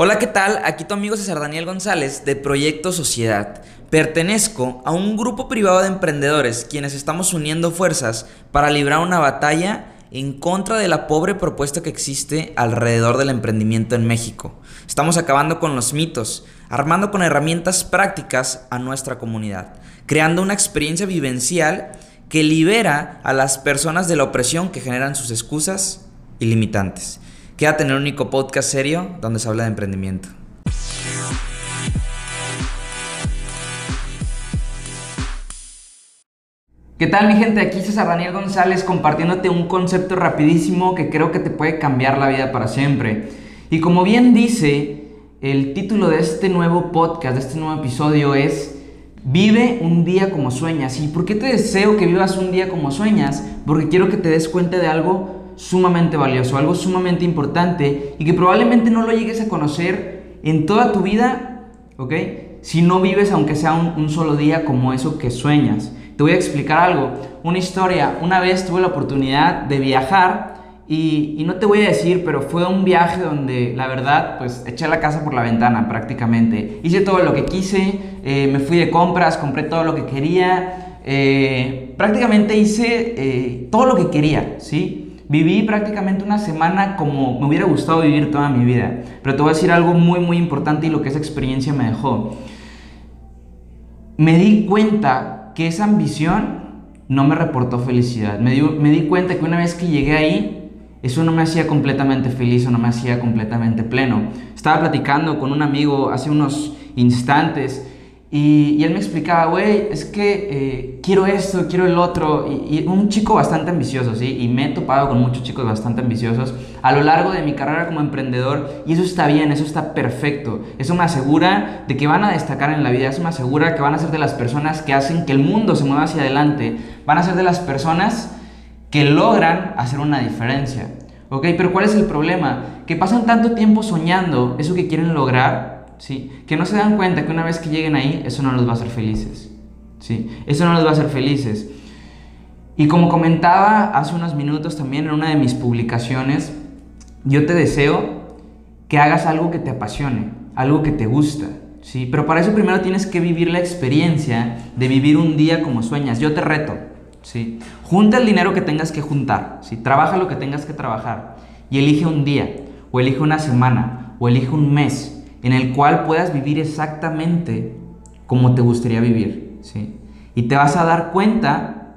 Hola, ¿qué tal? Aquí tu amigo César Daniel González de Proyecto Sociedad. Pertenezco a un grupo privado de emprendedores quienes estamos uniendo fuerzas para librar una batalla en contra de la pobre propuesta que existe alrededor del emprendimiento en México. Estamos acabando con los mitos, armando con herramientas prácticas a nuestra comunidad, creando una experiencia vivencial que libera a las personas de la opresión que generan sus excusas y limitantes. Quédate en el único podcast serio donde se habla de emprendimiento. ¿Qué tal mi gente? Aquí César Daniel González compartiéndote un concepto rapidísimo que creo que te puede cambiar la vida para siempre. Y como bien dice, el título de este nuevo podcast, de este nuevo episodio es Vive un día como sueñas. ¿Y por qué te deseo que vivas un día como sueñas? Porque quiero que te des cuenta de algo sumamente valioso, algo sumamente importante y que probablemente no lo llegues a conocer en toda tu vida, ¿ok? Si no vives aunque sea un, solo día como eso que sueñas. Te voy a explicar algo, una historia. Una vez tuve la oportunidad de viajar y, no te voy a decir, pero fue un viaje donde la verdad, pues eché la casa por la ventana prácticamente. Hice todo lo que quise, eh, me fui de compras, compré todo lo que quería, eh, prácticamente hice eh, todo lo que quería, ¿sí? Viví prácticamente una semana como me hubiera gustado vivir toda mi vida. Pero te voy a decir algo muy, muy importante y lo que esa experiencia me dejó. Me di cuenta que esa ambición no me reportó felicidad. Me di, cuenta que una vez que llegué ahí, eso no me hacía completamente feliz o no me hacía completamente pleno. Estaba platicando con un amigo hace unos instantes y, él me explicaba, güey, es que eh, quiero esto, quiero el otro. Y, un chico bastante ambicioso, ¿sí? Y me he topado con muchos chicos bastante ambiciosos a lo largo de mi carrera como emprendedor. Y eso está bien, eso está perfecto. Eso me asegura de que van a destacar en la vida. Eso me asegura que van a ser de las personas que hacen que el mundo se mueva hacia adelante. Van a ser de las personas que logran hacer una diferencia. ¿Ok? Pero ¿cuál es el problema? Que pasan tanto tiempo soñando eso que quieren lograr ¿sí? Que no se dan cuenta que una vez que lleguen ahí, eso no los va a hacer felices, ¿sí? Eso no los va a hacer felices. Y como comentaba hace unos minutos también en una de mis publicaciones, yo te deseo que hagas algo que te apasione, algo que te gusta, ¿sí? Pero para eso primero tienes que vivir la experiencia de vivir un día como sueñas. Yo te reto, ¿sí? Junta el dinero que tengas que juntar, ¿sí? Trabaja lo que tengas que trabajar y elige un día, o elige una semana, o elige un mes, en el cual puedas vivir exactamente como te gustaría vivir. ¿sí? Y te vas a dar cuenta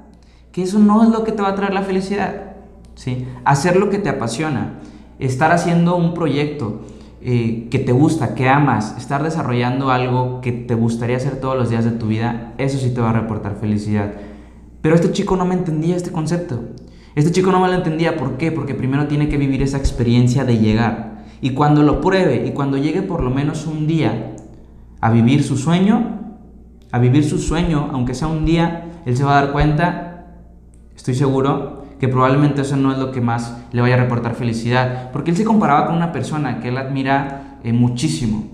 que eso no es lo que te va a traer la felicidad. ¿sí? Hacer lo que te apasiona, estar haciendo un proyecto eh, que te gusta, que amas, estar desarrollando algo que te gustaría hacer todos los días de tu vida, eso sí te va a reportar felicidad. Pero este chico no me entendía este concepto. Este chico no me lo entendía. ¿Por qué? Porque primero tiene que vivir esa experiencia de llegar. Y cuando lo pruebe y cuando llegue por lo menos un día a vivir su sueño, a vivir su sueño, aunque sea un día, él se va a dar cuenta, estoy seguro, que probablemente eso no es lo que más le vaya a reportar felicidad. Porque él se comparaba con una persona que él admira eh, muchísimo.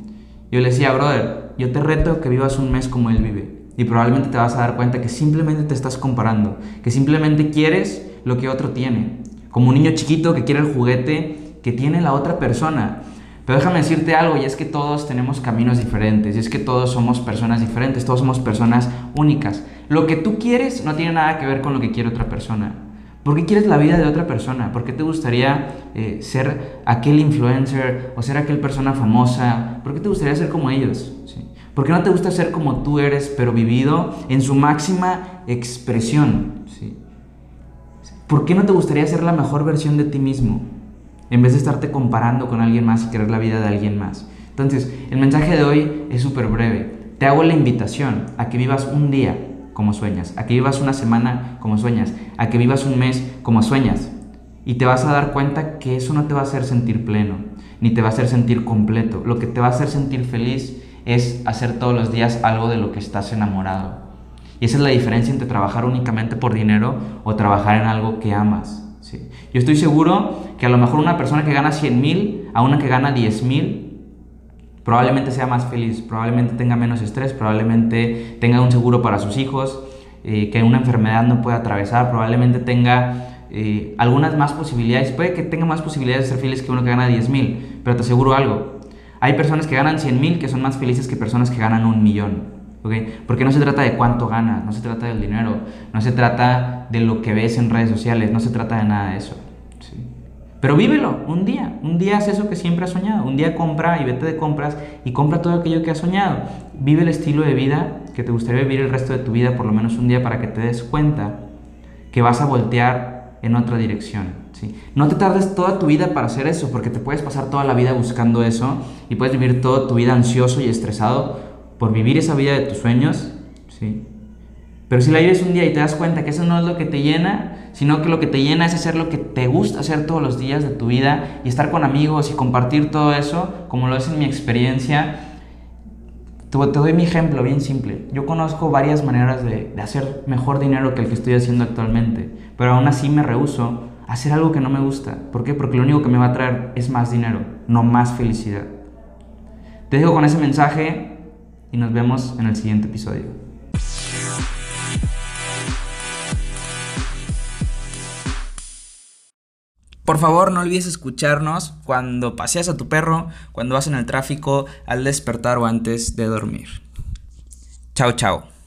Yo le decía, brother, yo te reto que vivas un mes como él vive. Y probablemente te vas a dar cuenta que simplemente te estás comparando, que simplemente quieres lo que otro tiene. Como un niño chiquito que quiere el juguete que tiene la otra persona. Pero déjame decirte algo, y es que todos tenemos caminos diferentes, y es que todos somos personas diferentes, todos somos personas únicas. Lo que tú quieres no tiene nada que ver con lo que quiere otra persona. ¿Por qué quieres la vida de otra persona? ¿Por qué te gustaría eh, ser aquel influencer o ser aquel persona famosa? ¿Por qué te gustaría ser como ellos? ¿Sí? ¿Por qué no te gusta ser como tú eres, pero vivido en su máxima expresión? ¿Sí? ¿Por qué no te gustaría ser la mejor versión de ti mismo? En vez de estarte comparando con alguien más y querer la vida de alguien más. Entonces, el mensaje de hoy es súper breve. Te hago la invitación a que vivas un día como sueñas, a que vivas una semana como sueñas, a que vivas un mes como sueñas. Y te vas a dar cuenta que eso no te va a hacer sentir pleno, ni te va a hacer sentir completo. Lo que te va a hacer sentir feliz es hacer todos los días algo de lo que estás enamorado. Y esa es la diferencia entre trabajar únicamente por dinero o trabajar en algo que amas. Yo estoy seguro que a lo mejor una persona que gana 100 mil a una que gana 10 mil, probablemente sea más feliz, probablemente tenga menos estrés, probablemente tenga un seguro para sus hijos, eh, que una enfermedad no pueda atravesar, probablemente tenga eh, algunas más posibilidades, puede que tenga más posibilidades de ser feliz que uno que gana 10 mil, pero te aseguro algo, Hay personas que ganan 100 mil que son más felices que personas que ganan un millón. ¿Okay? Porque no se trata de cuánto ganas, no se trata del dinero, no se trata de lo que ves en redes sociales, no se trata de nada de eso. Pero vívelo un día, un día haz eso que siempre has soñado, un día compra y vete de compras y compra todo aquello que has soñado. Vive el estilo de vida que te gustaría vivir el resto de tu vida, por lo menos un día, para que te des cuenta que vas a voltear en otra dirección. ¿sí? No te tardes toda tu vida para hacer eso, porque te puedes pasar toda la vida buscando eso y puedes vivir toda tu vida ansioso y estresado por vivir esa vida de tus sueños. ¿sí? Pero si la vives un día y te das cuenta que eso no es lo que te llena, sino que lo que te llena es hacer lo que te gusta hacer todos los días de tu vida y estar con amigos y compartir todo eso, como lo es en mi experiencia. Te, doy mi ejemplo bien simple. Yo conozco varias maneras de, de hacer mejor dinero que el que estoy haciendo actualmente, pero aún así me rehuso a hacer algo que no me gusta. ¿Por qué? Porque lo único que me va a traer es más dinero, no más felicidad. Te dejo con ese mensaje y nos vemos en el siguiente episodio. Por favor, no olvides escucharnos cuando paseas a tu perro, cuando vas en el tráfico, al despertar o antes de dormir. Chao, chao.